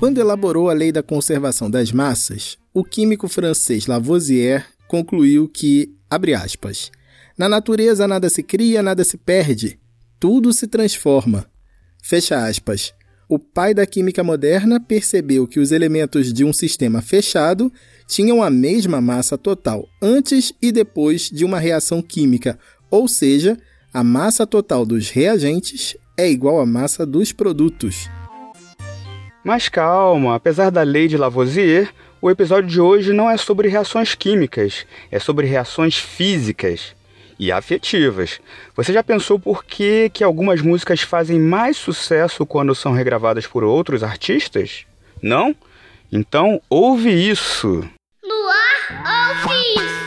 Quando elaborou a lei da conservação das massas, o químico francês Lavoisier concluiu que, abre aspas, na natureza nada se cria, nada se perde, tudo se transforma. Fecha aspas. O pai da química moderna percebeu que os elementos de um sistema fechado tinham a mesma massa total antes e depois de uma reação química, ou seja, a massa total dos reagentes é igual à massa dos produtos. Mas calma, apesar da lei de Lavoisier, o episódio de hoje não é sobre reações químicas, é sobre reações físicas e afetivas. Você já pensou por que, que algumas músicas fazem mais sucesso quando são regravadas por outros artistas? Não? Então ouve isso! Luar, ouve isso!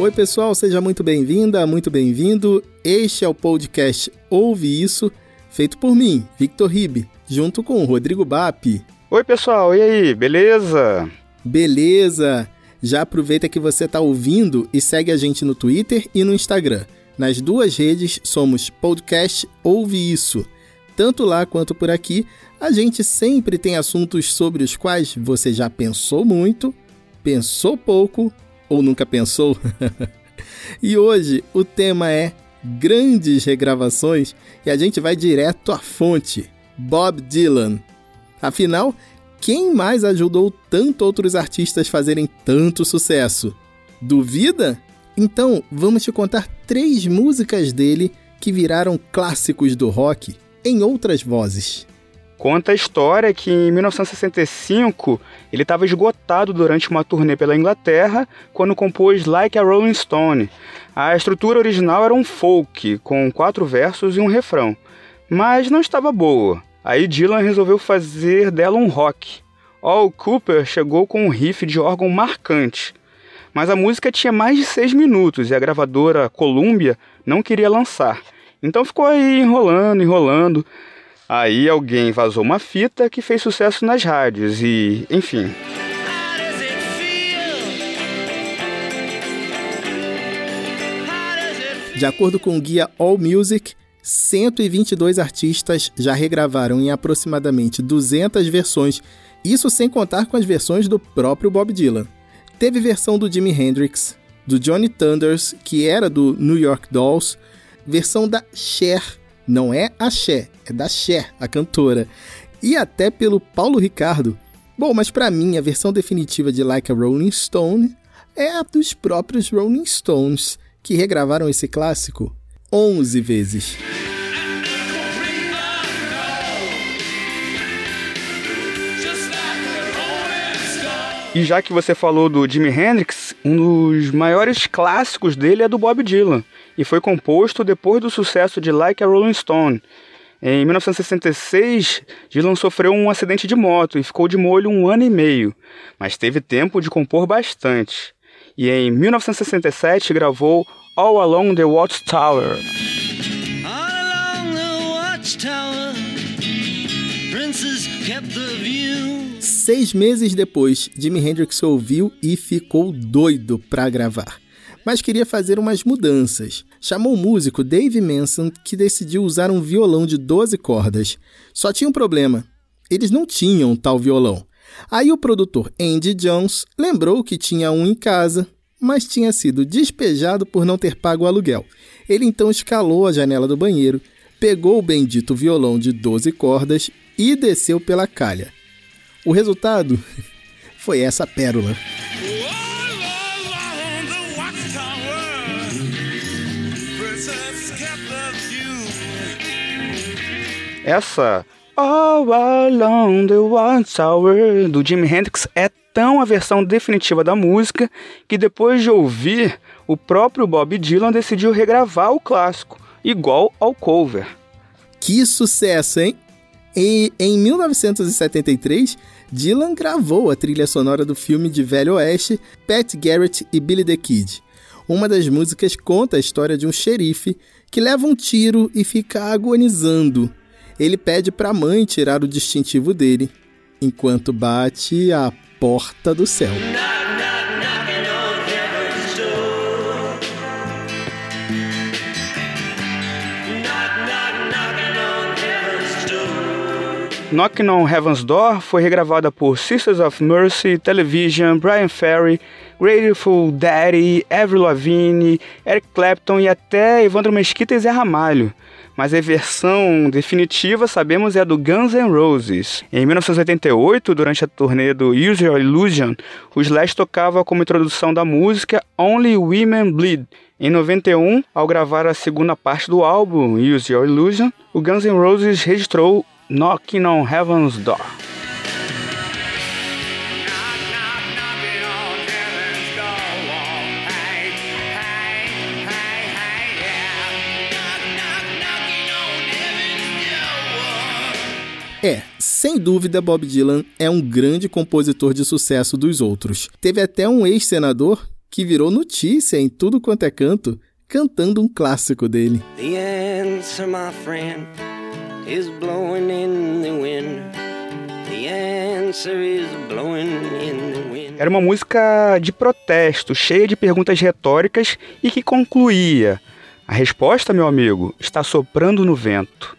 Oi, pessoal, seja muito bem-vinda, muito bem-vindo. Este é o podcast Ouve Isso, feito por mim, Victor Ribe, junto com o Rodrigo Bap. Oi, pessoal, e aí, beleza? Beleza! Já aproveita que você está ouvindo e segue a gente no Twitter e no Instagram. Nas duas redes somos podcast Ouve Isso. Tanto lá quanto por aqui, a gente sempre tem assuntos sobre os quais você já pensou muito, pensou pouco ou nunca pensou? e hoje o tema é grandes regravações e a gente vai direto à fonte, Bob Dylan. Afinal, quem mais ajudou tanto outros artistas fazerem tanto sucesso? Duvida? Então, vamos te contar três músicas dele que viraram clássicos do rock em outras vozes. Conta a história que em 1965 ele estava esgotado durante uma turnê pela Inglaterra quando compôs Like a Rolling Stone. A estrutura original era um folk, com quatro versos e um refrão, mas não estava boa. Aí Dylan resolveu fazer dela um rock. Al Cooper chegou com um riff de órgão marcante, mas a música tinha mais de seis minutos e a gravadora Columbia não queria lançar. Então ficou aí enrolando, enrolando. Aí alguém vazou uma fita que fez sucesso nas rádios e, enfim. De acordo com o guia All Music, 122 artistas já regravaram em aproximadamente 200 versões, isso sem contar com as versões do próprio Bob Dylan. Teve versão do Jimi Hendrix, do Johnny Thunders, que era do New York Dolls, versão da Cher, não é a Cher, é da Cher, a cantora. E até pelo Paulo Ricardo. Bom, mas para mim a versão definitiva de Like a Rolling Stone é a dos próprios Rolling Stones, que regravaram esse clássico 11 vezes. E já que você falou do Jimi Hendrix, um dos maiores clássicos dele é do Bob Dylan e foi composto depois do sucesso de Like a Rolling Stone. Em 1966, Dylan sofreu um acidente de moto e ficou de molho um ano e meio, mas teve tempo de compor bastante. E em 1967 gravou All Along the Watchtower. All along the watchtower, kept the view. Seis meses depois, Jimi Hendrix ouviu e ficou doido para gravar mas queria fazer umas mudanças. Chamou o músico Dave Manson, que decidiu usar um violão de 12 cordas. Só tinha um problema: eles não tinham tal violão. Aí o produtor Andy Jones lembrou que tinha um em casa, mas tinha sido despejado por não ter pago o aluguel. Ele então escalou a janela do banheiro, pegou o bendito violão de 12 cordas e desceu pela calha. O resultado foi essa pérola. Essa All Along the Watchtower do Jimi Hendrix é tão a versão definitiva da música que depois de ouvir, o próprio Bob Dylan decidiu regravar o clássico, igual ao cover. Que sucesso, hein? E em 1973, Dylan gravou a trilha sonora do filme de Velho Oeste Pat Garrett e Billy the Kid. Uma das músicas conta a história de um xerife que leva um tiro e fica agonizando ele pede para a mãe tirar o distintivo dele, enquanto bate a porta do céu. Knockin' on Heaven's Door foi regravada por Sisters of Mercy, Television, Brian Ferry, Grateful Daddy, Avril Lavigne, Eric Clapton e até Evandro Mesquita e Zé Ramalho. Mas a versão definitiva, sabemos, é a do Guns N' Roses. Em 1988, durante a turnê do Use Your Illusion, o Slash tocava como introdução da música Only Women Bleed. Em 91, ao gravar a segunda parte do álbum Use Your Illusion, o Guns N' Roses registrou Knocking on Heaven's Door. É, sem dúvida, Bob Dylan é um grande compositor de sucesso dos outros. Teve até um ex-senador que virou notícia em tudo quanto é canto, cantando um clássico dele. The answer, my friend, is blowing in the wind. Era uma música de protesto, cheia de perguntas retóricas e que concluía: A resposta, meu amigo, está soprando no vento.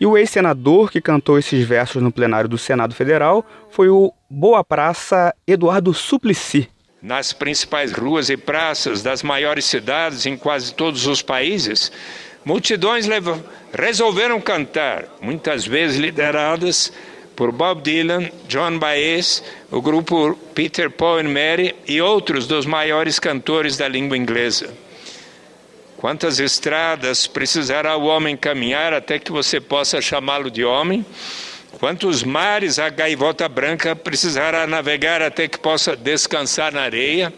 E o ex-senador que cantou esses versos no plenário do Senado Federal foi o Boa Praça Eduardo Suplicy. Nas principais ruas e praças das maiores cidades em quase todos os países, multidões resolveram cantar, muitas vezes lideradas por Bob Dylan, John Baez, o grupo Peter Paul and Mary e outros dos maiores cantores da língua inglesa. Quantas estradas precisará o homem caminhar até que você possa chamá-lo de homem? Quantos mares a gaivota branca precisará navegar até que possa descansar na areia?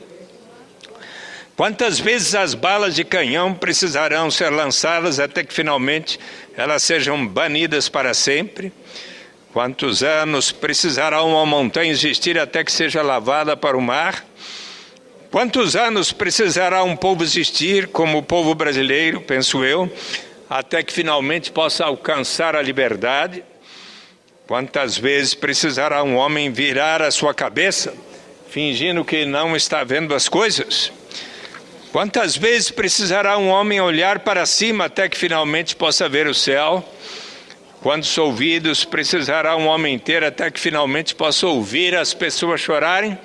Quantas vezes as balas de canhão precisarão ser lançadas até que finalmente elas sejam banidas para sempre? Quantos anos precisará uma montanha existir até que seja lavada para o mar? Quantos anos precisará um povo existir, como o povo brasileiro, penso eu, até que finalmente possa alcançar a liberdade? Quantas vezes precisará um homem virar a sua cabeça, fingindo que não está vendo as coisas? Quantas vezes precisará um homem olhar para cima até que finalmente possa ver o céu? Quantos ouvidos precisará um homem ter até que finalmente possa ouvir as pessoas chorarem?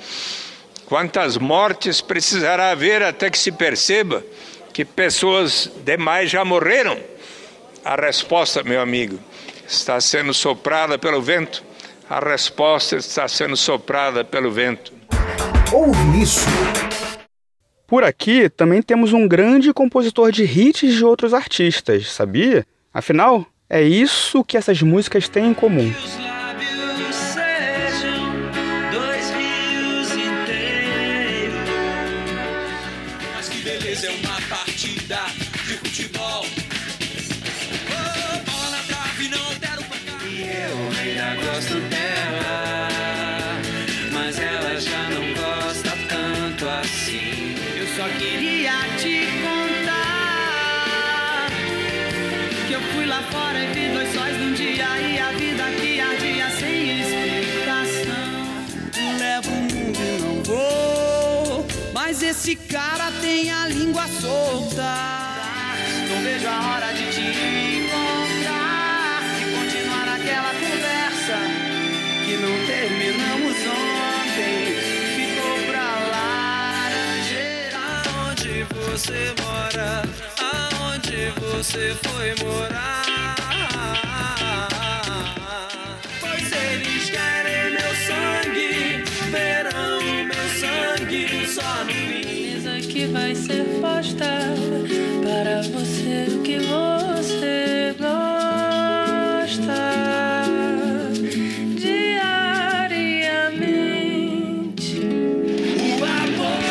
Quantas mortes precisará haver até que se perceba que pessoas demais já morreram? A resposta, meu amigo, está sendo soprada pelo vento. A resposta está sendo soprada pelo vento. Ouve isso. Por aqui também temos um grande compositor de hits de outros artistas, sabia? Afinal, é isso que essas músicas têm em comum. Esse cara tem a língua solta. Não vejo a hora de te encontrar e continuar aquela conversa que não terminamos ontem. Ficou pra laranjeira. Aonde você mora? Aonde você foi morar? Pois eles querem fim que vai ser posta para você o que você gosta diariamente. O amor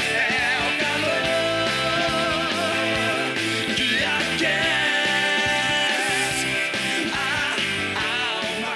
é o calor que aquece a alma.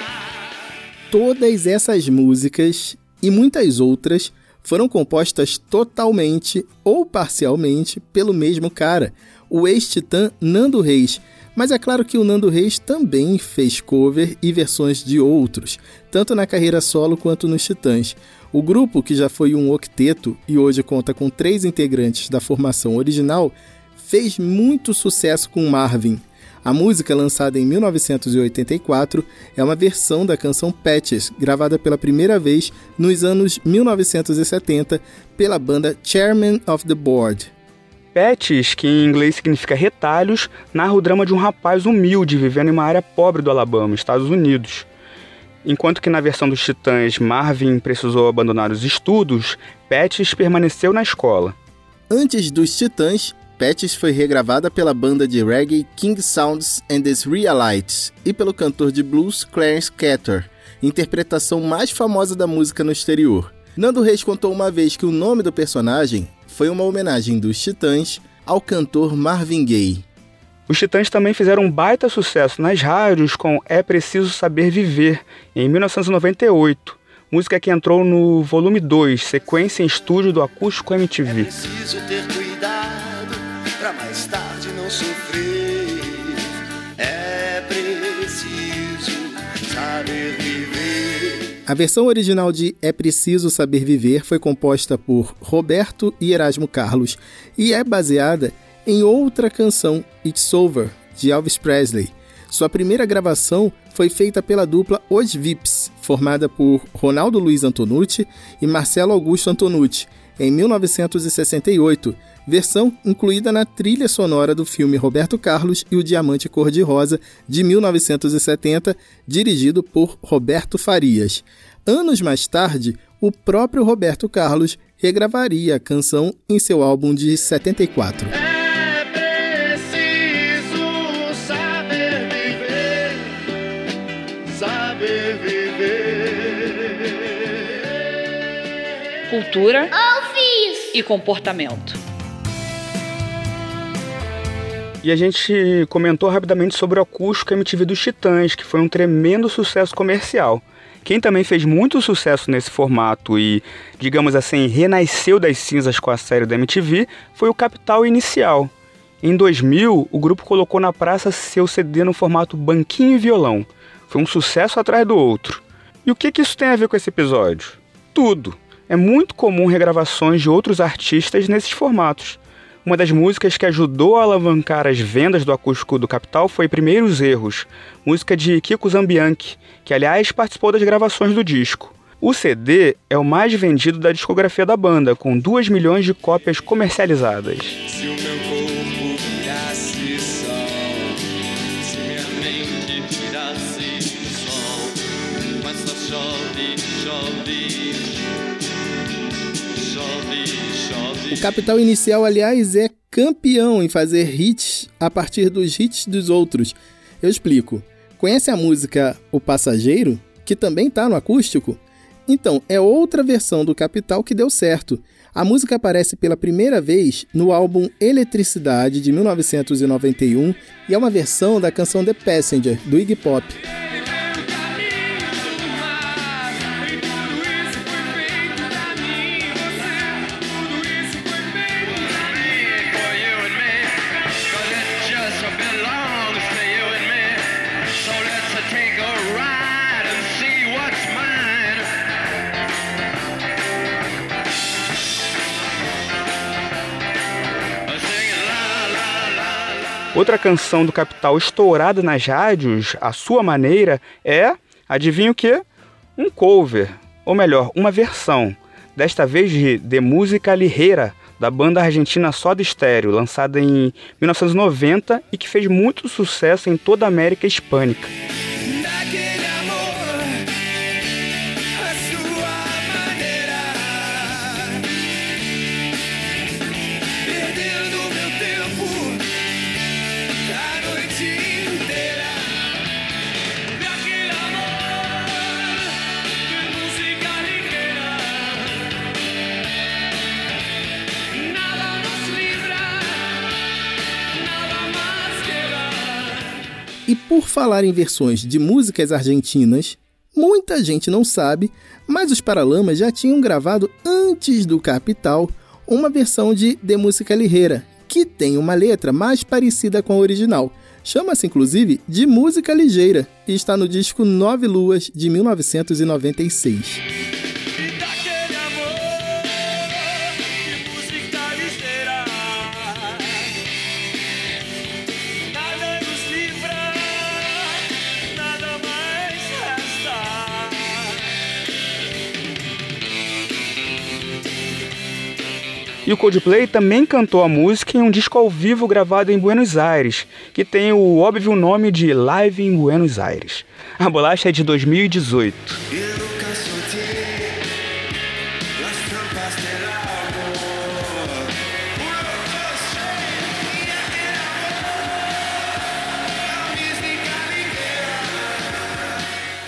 Todas essas músicas e muitas outras foram compostas totalmente ou parcialmente pelo mesmo cara, o ex-titã Nando Reis. Mas é claro que o Nando Reis também fez cover e versões de outros, tanto na carreira solo quanto nos Titãs. O grupo, que já foi um octeto e hoje conta com três integrantes da formação original, fez muito sucesso com Marvin. A música, lançada em 1984, é uma versão da canção Patches, gravada pela primeira vez nos anos 1970 pela banda Chairman of the Board. Patches, que em inglês significa retalhos, narra o drama de um rapaz humilde vivendo em uma área pobre do Alabama, Estados Unidos. Enquanto que na versão dos Titãs Marvin precisou abandonar os estudos, Patches permaneceu na escola. Antes dos Titãs, Patches foi regravada pela banda de reggae King Sounds and the Realites e pelo cantor de blues Clarence Catter, interpretação mais famosa da música no exterior. Nando Reis contou uma vez que o nome do personagem foi uma homenagem dos Titãs ao cantor Marvin Gaye. Os Titãs também fizeram um baita sucesso nas rádios com É Preciso Saber Viver, em 1998, música que entrou no volume 2, sequência em estúdio do Acústico MTV. Preciso A versão original de É Preciso Saber Viver foi composta por Roberto e Erasmo Carlos e é baseada em outra canção, It's Over, de Elvis Presley. Sua primeira gravação foi feita pela dupla Os Vips, formada por Ronaldo Luiz Antonucci e Marcelo Augusto Antonucci, em 1968, versão incluída na trilha sonora do filme Roberto Carlos e o Diamante Cor-de-Rosa, de 1970, dirigido por Roberto Farias. Anos mais tarde, o próprio Roberto Carlos regravaria a canção em seu álbum de 74. É preciso saber viver, saber viver. Cultura Ofício. e comportamento. E a gente comentou rapidamente sobre o acústico MTV dos Titãs, que foi um tremendo sucesso comercial. Quem também fez muito sucesso nesse formato e, digamos assim, renasceu das cinzas com a série da MTV foi o Capital Inicial. Em 2000, o grupo colocou na praça seu CD no formato banquinho e violão. Foi um sucesso atrás do outro. E o que, que isso tem a ver com esse episódio? Tudo. É muito comum regravações de outros artistas nesses formatos. Uma das músicas que ajudou a alavancar as vendas do acústico do Capital foi Primeiros Erros, música de Kiko Zambianchi, que aliás participou das gravações do disco. O CD é o mais vendido da discografia da banda, com 2 milhões de cópias comercializadas. Capital Inicial, aliás, é campeão em fazer hits a partir dos hits dos outros. Eu explico. Conhece a música O Passageiro, que também tá no acústico? Então, é outra versão do Capital que deu certo. A música aparece pela primeira vez no álbum Eletricidade de 1991 e é uma versão da canção The Passenger do Iggy Pop. Outra canção do Capital estourada nas rádios, à sua maneira, é, adivinha o quê? Um cover, ou melhor, uma versão, desta vez de De Música Ligeira, da banda argentina Soda Stereo, lançada em 1990 e que fez muito sucesso em toda a América Hispânica. Por falar em versões de músicas argentinas, muita gente não sabe, mas os Paralamas já tinham gravado antes do Capital uma versão de De Música Ligeira, que tem uma letra mais parecida com a original. Chama-se inclusive de Música Ligeira e está no disco Nove Luas de 1996. E o Coldplay também cantou a música em um disco ao vivo gravado em Buenos Aires, que tem o óbvio nome de Live em Buenos Aires. A bolacha é de 2018.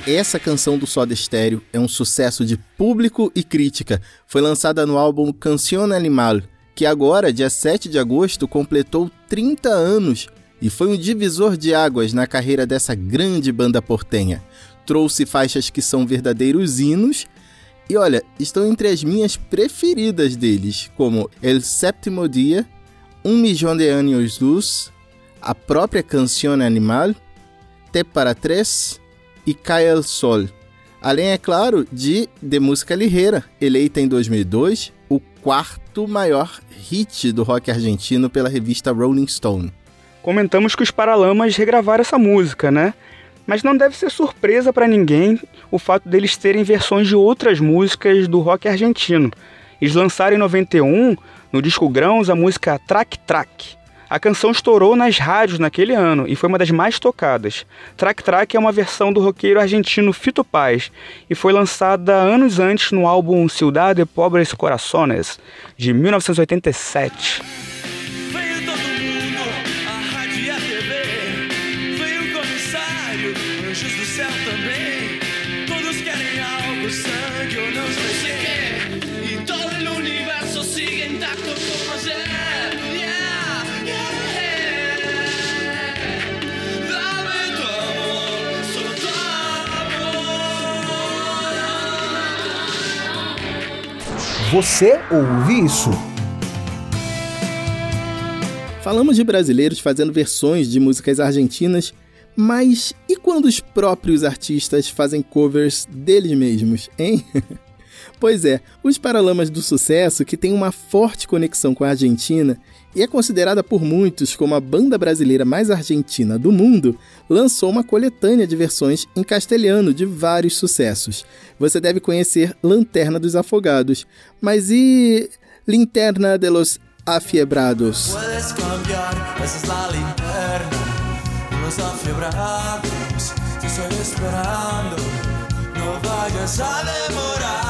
Essa canção do Soda Stereo é um sucesso de público e crítica. Foi lançada no álbum Canción Animal, que agora, dia 7 de agosto, completou 30 anos e foi um divisor de águas na carreira dessa grande banda portenha. Trouxe faixas que são verdadeiros hinos e olha, estão entre as minhas preferidas deles, como El Séptimo Dia, Um Millón de Años Luz, a própria Canción Animal, Te para Tres e Cai el Sol. Além, é claro, de De Música Ligeira, eleita em 2002 o quarto maior hit do rock argentino pela revista Rolling Stone. Comentamos que os Paralamas regravaram essa música, né? Mas não deve ser surpresa para ninguém o fato deles terem versões de outras músicas do rock argentino. Eles lançaram em 91, no disco Grãos, a música Track Track. A canção estourou nas rádios naquele ano e foi uma das mais tocadas. Track Track é uma versão do roqueiro argentino Fito Paz e foi lançada anos antes no álbum Ciudad de Pobres Corazones, de 1987. Você ouve isso? Falamos de brasileiros fazendo versões de músicas argentinas, mas e quando os próprios artistas fazem covers deles mesmos, hein? pois é, os Paralamas do Sucesso, que tem uma forte conexão com a Argentina e é considerada por muitos como a banda brasileira mais argentina do mundo, lançou uma coletânea de versões em castelhano de vários sucessos. Você deve conhecer Lanterna dos Afogados, mas e Linterna de los Afiebrados? Afiebrados, te estoy esperando. No vayas a demorar.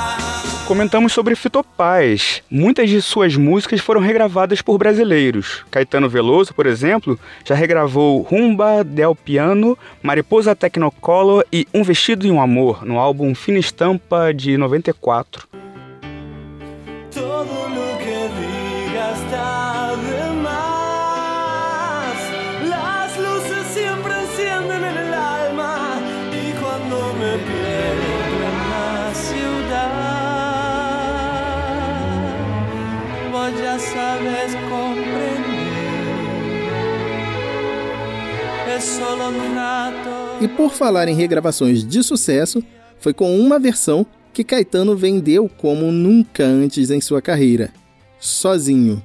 Comentamos sobre Fito Paz. Muitas de suas músicas foram regravadas por brasileiros. Caetano Veloso, por exemplo, já regravou Rumba del Piano, Mariposa Technicolor e Um Vestido e um Amor, no álbum Fina Estampa de 94. Todo sabes solo un rato. E por falar em regravações de sucesso, foi com uma versão que Caetano vendeu como nunca antes em sua carreira. Sozinho.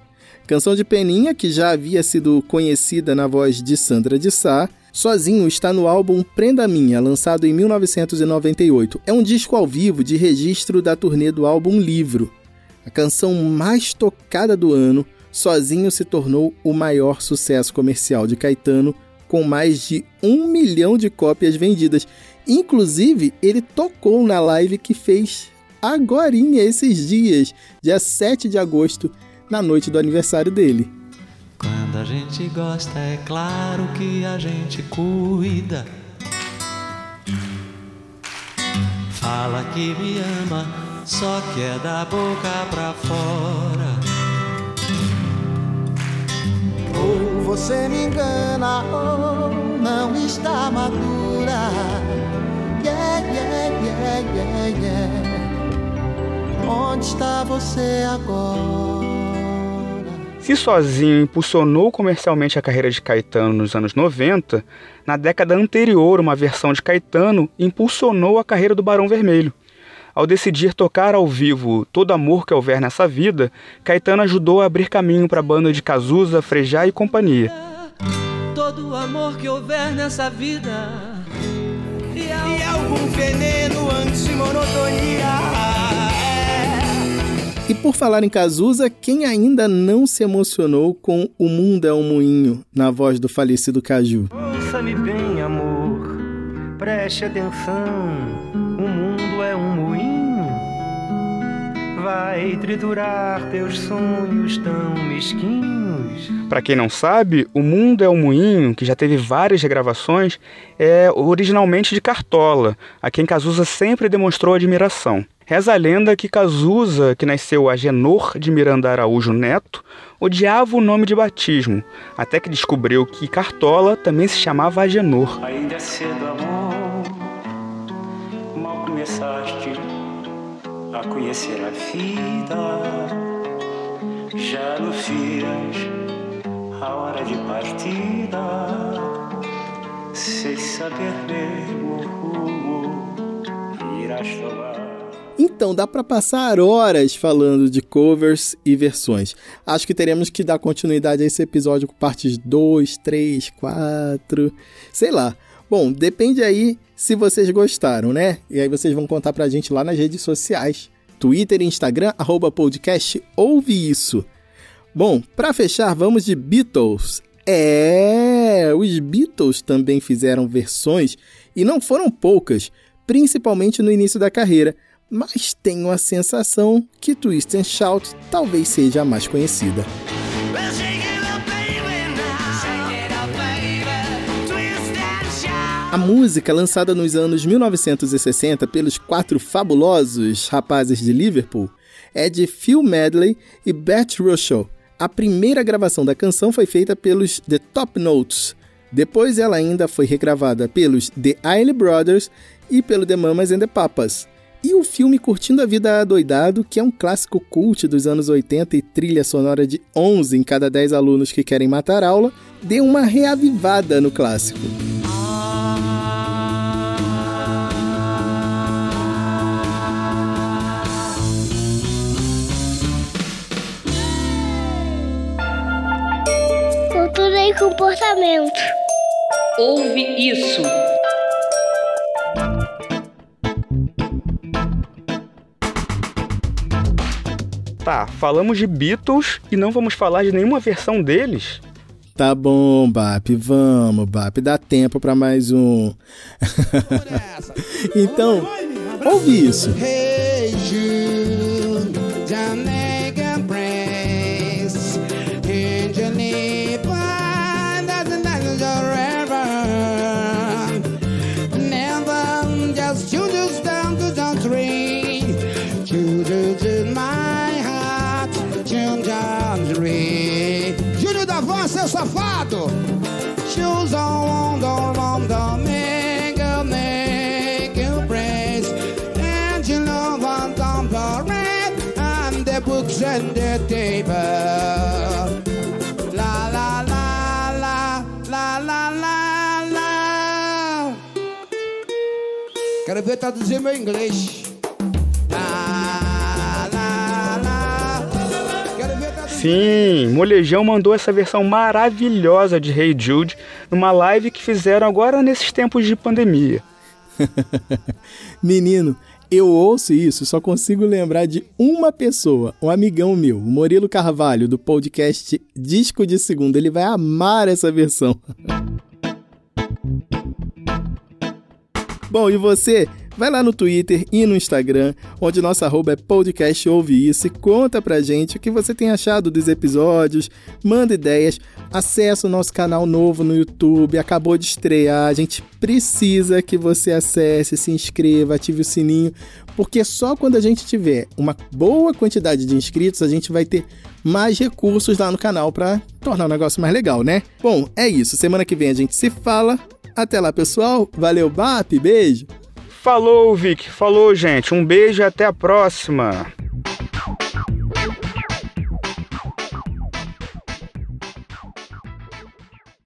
Canção de Peninha, que já havia sido conhecida na voz de Sandra de Sá, Sozinho está no álbum Prenda Minha, lançado em 1998. É um disco ao vivo de registro da turnê do álbum Livro. A canção mais tocada do ano, Sozinho se tornou o maior sucesso comercial de Caetano, com mais de um milhão de cópias vendidas. Inclusive, ele tocou na live que fez agorinha esses dias, dia 7 de agosto, na noite do aniversário dele. Quando a gente gosta, é claro que a gente cuida. Fala que me ama, só que é da boca pra fora. Ou você me engana ou não está madura. Yeah, yeah, yeah, yeah, yeah. Onde está você agora? Se Sozinho impulsionou comercialmente a carreira de Caetano nos anos 90, na década anterior, uma versão de Caetano impulsionou a carreira do Barão Vermelho. Ao decidir tocar ao vivo Todo Amor Que Houver Nessa Vida, Caetano ajudou a abrir caminho para a banda de Cazuza, Frejá e companhia. Todo o amor que houver nessa vida. E, algum veneno anti-monotonia. E por falar em Cazuza, quem ainda não se emocionou com O Mundo é um Moinho, na voz do falecido Caju? Ouça-me bem, amor, preste atenção. Vai triturar teus sonhos tão mesquinhos. Para quem não sabe, O Mundo é um Moinho, que já teve várias regravações, é originalmente de Cartola, a quem Cazuza sempre demonstrou admiração. Reza a lenda que Cazuza, que nasceu Agenor de Miranda Araújo Neto, odiava o nome de batismo, até que descobriu que Cartola também se chamava Agenor. Ainda é cedo, amor, mal começaste a conhecer a vida. Já anuncias a hora de partida, sem saber mesmo o rumo irás tomar. Então, dá para passar horas falando de covers e versões. Acho que teremos que dar continuidade a esse episódio com partes 2, 3, 4, sei lá. Bom, depende aí se vocês gostaram, né? E aí vocês vão contar pra gente lá nas redes sociais. Twitter e Instagram, arroba podcast Ouve Isso. Bom, para fechar, vamos de Beatles. É, os Beatles também fizeram versões e não foram poucas, principalmente no início da carreira mas tenho a sensação que Twist and Shout talvez seja a mais conhecida. A música, lançada nos anos 1960 pelos quatro fabulosos rapazes de Liverpool, é de Phil Medley e Bert Russell. A primeira gravação da canção foi feita pelos The Top Notes. Depois ela ainda foi regravada pelos The Ailey Brothers e pelo The Mamas and the Papas. E o filme Curtindo a Vida Adoidado, que é um clássico cult dos anos 80 e trilha sonora de 11 em cada 10 alunos que querem matar aula, deu uma reavivada no clássico. E comportamento. Ouve isso. Tá, falamos de Beatles e não vamos falar de nenhuma versão deles? Tá bom, Bap, vamos, Bap, dá tempo para mais um. então, ouve isso. Hey seu safado. Shoes on, on, on, the mega, mega praise. And you know what I'm the red and the books and the table. La la la la la la la la. Quero ver traduzir meu inglês. Sim, Molejão mandou essa versão maravilhosa de Hey Jude numa live que fizeram agora nesses tempos de pandemia. Menino, eu ouço isso, só consigo lembrar de uma pessoa, um amigão meu, o Murilo Carvalho, do podcast Disco de Segunda. Ele vai amar essa versão. Bom, e você? Vai lá no Twitter e no Instagram, onde nossa arroba é podcast ouve isso e conta pra gente o que você tem achado dos episódios, manda ideias, acessa o nosso canal novo no YouTube, acabou de estrear, a gente precisa que você acesse, se inscreva, ative o sininho, porque só quando a gente tiver uma boa quantidade de inscritos, a gente vai ter mais recursos lá no canal para tornar o negócio mais legal, né? Bom, é isso. Semana que vem a gente se fala. Até lá, pessoal. Valeu, BAP. Beijo. Falou, Vic. Falou, gente. Um beijo e até a próxima.